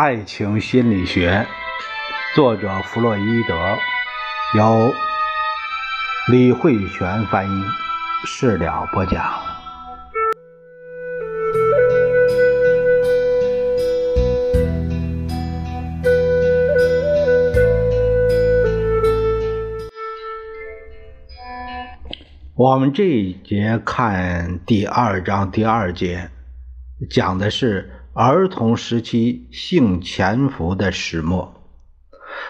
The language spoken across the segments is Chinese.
爱情心理学，作者弗洛伊德，由李慧泉翻译，事了播讲。我们这一节看第二章第二节，讲的是。儿童时期性潜伏的始末，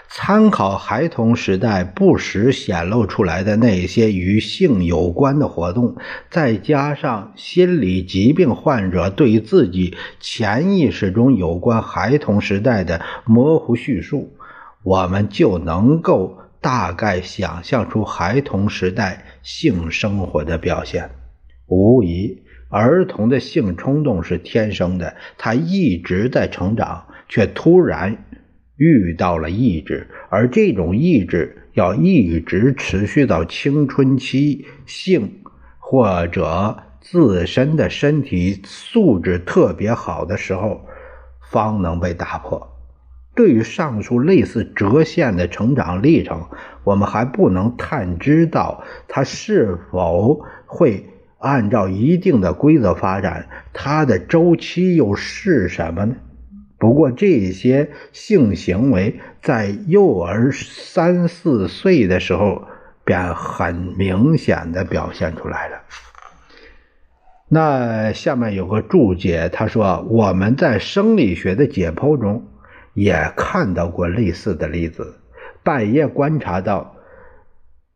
参考孩童时代不时显露出来的那些与性有关的活动，再加上心理疾病患者对自己潜意识中有关孩童时代的模糊叙述，我们就能够大概想象出孩童时代性生活的表现。无疑。儿童的性冲动是天生的，他一直在成长，却突然遇到了抑制，而这种抑制要一直持续到青春期，性或者自身的身体素质特别好的时候，方能被打破。对于上述类似折线的成长历程，我们还不能探知到他是否会。按照一定的规则发展，它的周期又是什么呢？不过这些性行为在幼儿三四岁的时候便很明显的表现出来了。那下面有个注解，他说我们在生理学的解剖中也看到过类似的例子，半夜观察到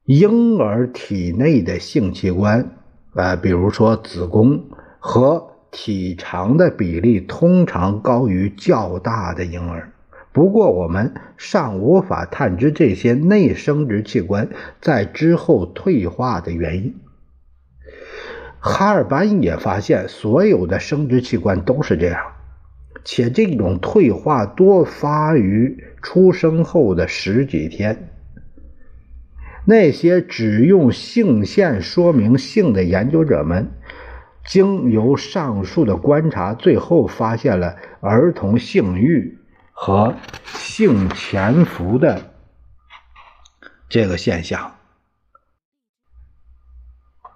婴儿体内的性器官。呃，比如说子宫和体长的比例通常高于较大的婴儿。不过，我们尚无法探知这些内生殖器官在之后退化的原因。哈尔班也发现，所有的生殖器官都是这样，且这种退化多发于出生后的十几天。那些只用性腺说明性的研究者们，经由上述的观察，最后发现了儿童性欲和性潜伏的这个现象。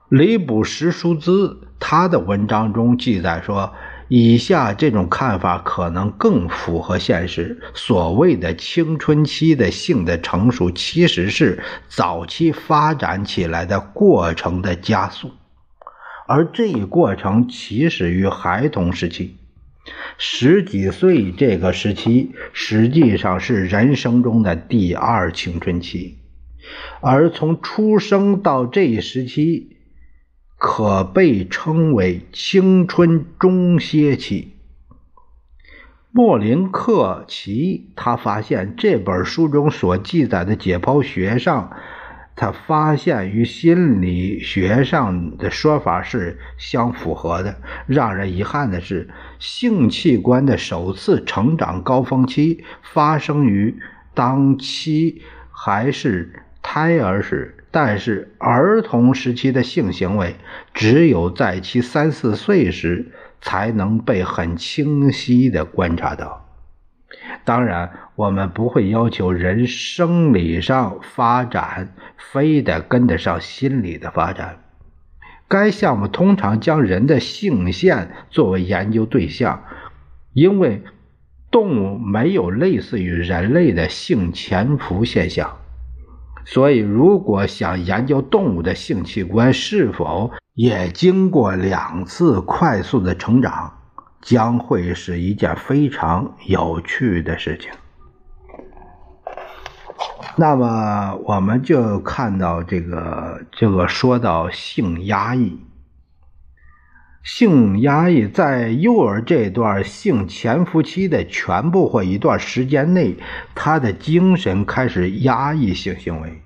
雷卜什舒兹他的文章中记载说。以下这种看法可能更符合现实。所谓的青春期的性的成熟，其实是早期发展起来的过程的加速，而这一过程起始于孩童时期，十几岁这个时期实际上是人生中的第二青春期，而从出生到这一时期。可被称为青春中歇期。莫林克奇他发现这本书中所记载的解剖学上，他发现与心理学上的说法是相符合的。让人遗憾的是，性器官的首次成长高峰期发生于当期还是胎儿时。但是儿童时期的性行为，只有在其三四岁时才能被很清晰地观察到。当然，我们不会要求人生理上发展非得跟得上心理的发展。该项目通常将人的性腺作为研究对象，因为动物没有类似于人类的性潜伏现象。所以，如果想研究动物的性器官是否也经过两次快速的成长，将会是一件非常有趣的事情。那么，我们就看到这个，这个说到性压抑，性压抑在幼儿这段性潜伏期的全部或一段时间内，他的精神开始压抑性行为。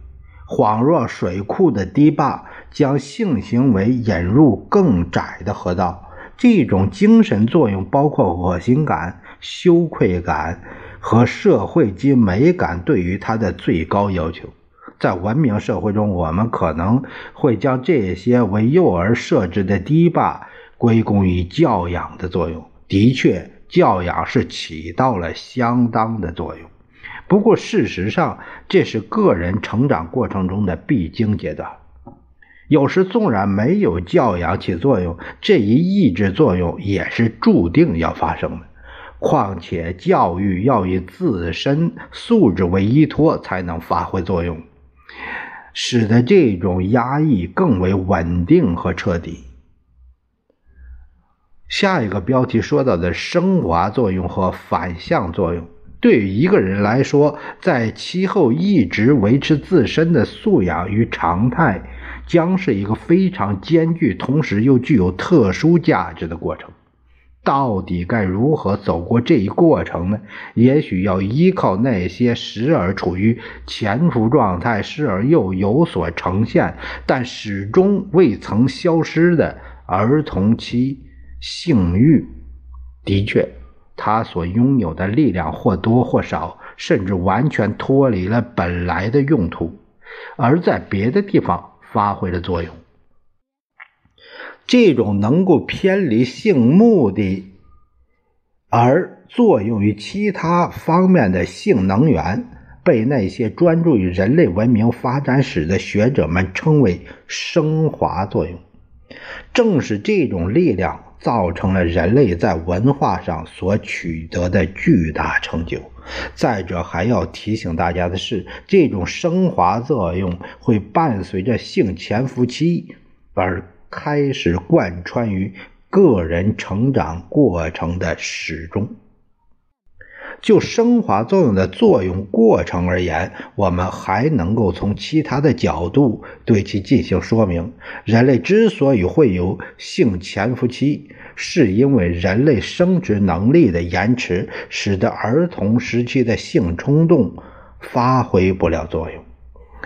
恍若水库的堤坝，将性行为引入更窄的河道。这种精神作用包括恶心感、羞愧感和社会及美感对于他的最高要求。在文明社会中，我们可能会将这些为幼儿设置的堤坝归功于教养的作用。的确，教养是起到了相当的作用。不过，事实上，这是个人成长过程中的必经阶段。有时，纵然没有教养起作用，这一抑制作用也是注定要发生的。况且，教育要以自身素质为依托，才能发挥作用，使得这种压抑更为稳定和彻底。下一个标题说到的升华作用和反向作用，对于一个人来说，在其后一直维持自身的素养与常态，将是一个非常艰巨，同时又具有特殊价值的过程。到底该如何走过这一过程呢？也许要依靠那些时而处于潜伏状态，时而又有所呈现，但始终未曾消失的儿童期。性欲的确，他所拥有的力量或多或少，甚至完全脱离了本来的用途，而在别的地方发挥了作用。这种能够偏离性目的而作用于其他方面的性能源，被那些专注于人类文明发展史的学者们称为升华作用。正是这种力量。造成了人类在文化上所取得的巨大成就。再者，还要提醒大家的是，这种升华作用会伴随着性潜伏期而开始贯穿于个人成长过程的始终。就升华作用的作用过程而言，我们还能够从其他的角度对其进行说明。人类之所以会有性潜伏期，是因为人类生殖能力的延迟，使得儿童时期的性冲动发挥不了作用，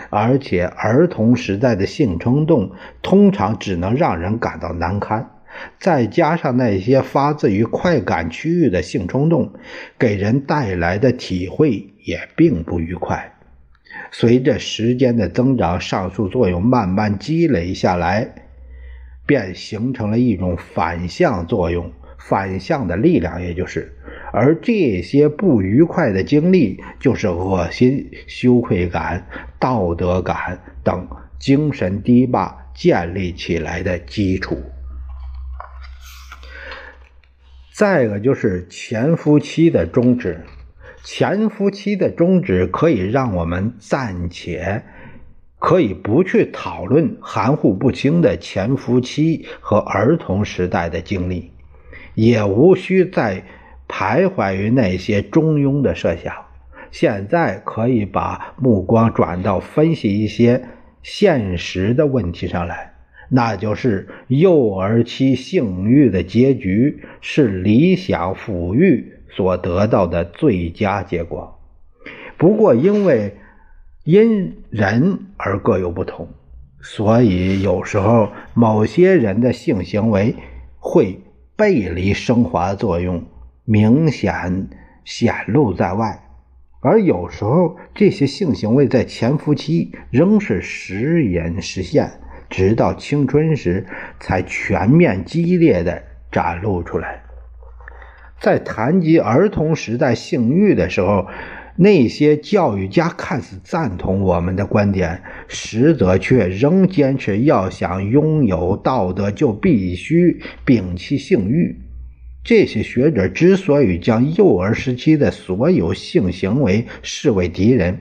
而且儿童时代的性冲动通常只能让人感到难堪。再加上那些发自于快感区域的性冲动，给人带来的体会也并不愉快。随着时间的增长，上述作用慢慢积累下来，便形成了一种反向作用，反向的力量，也就是，而这些不愉快的经历，就是恶心、羞愧感、道德感等精神堤坝建立起来的基础。再一个就是潜伏期的终止，潜伏期的终止可以让我们暂且可以不去讨论含糊不清的潜伏期和儿童时代的经历，也无需再徘徊于那些中庸的设想。现在可以把目光转到分析一些现实的问题上来。那就是幼儿期性欲的结局是理想抚育所得到的最佳结果。不过，因为因人而各有不同，所以有时候某些人的性行为会背离升华作用，明显显露在外；而有时候这些性行为在潜伏期仍是时隐时现。直到青春时，才全面激烈的展露出来。在谈及儿童时代性欲的时候，那些教育家看似赞同我们的观点，实则却仍坚持要想拥有道德，就必须摒弃性欲。这些学者之所以将幼儿时期的所有性行为视为敌人，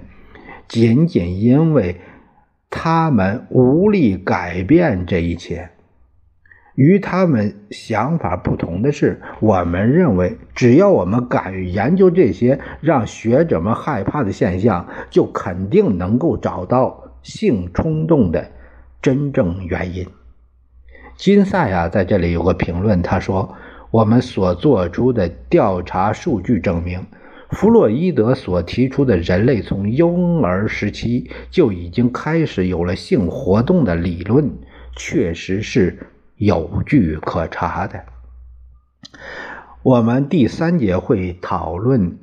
仅仅因为。他们无力改变这一切。与他们想法不同的是，我们认为，只要我们敢于研究这些让学者们害怕的现象，就肯定能够找到性冲动的真正原因。金赛啊，在这里有个评论，他说：“我们所做出的调查数据证明。”弗洛伊德所提出的人类从婴儿时期就已经开始有了性活动的理论，确实是有据可查的。我们第三节会讨论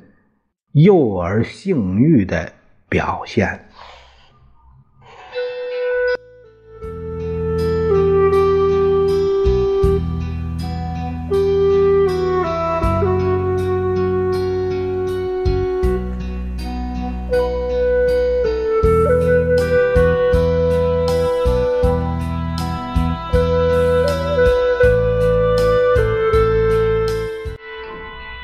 幼儿性欲的表现。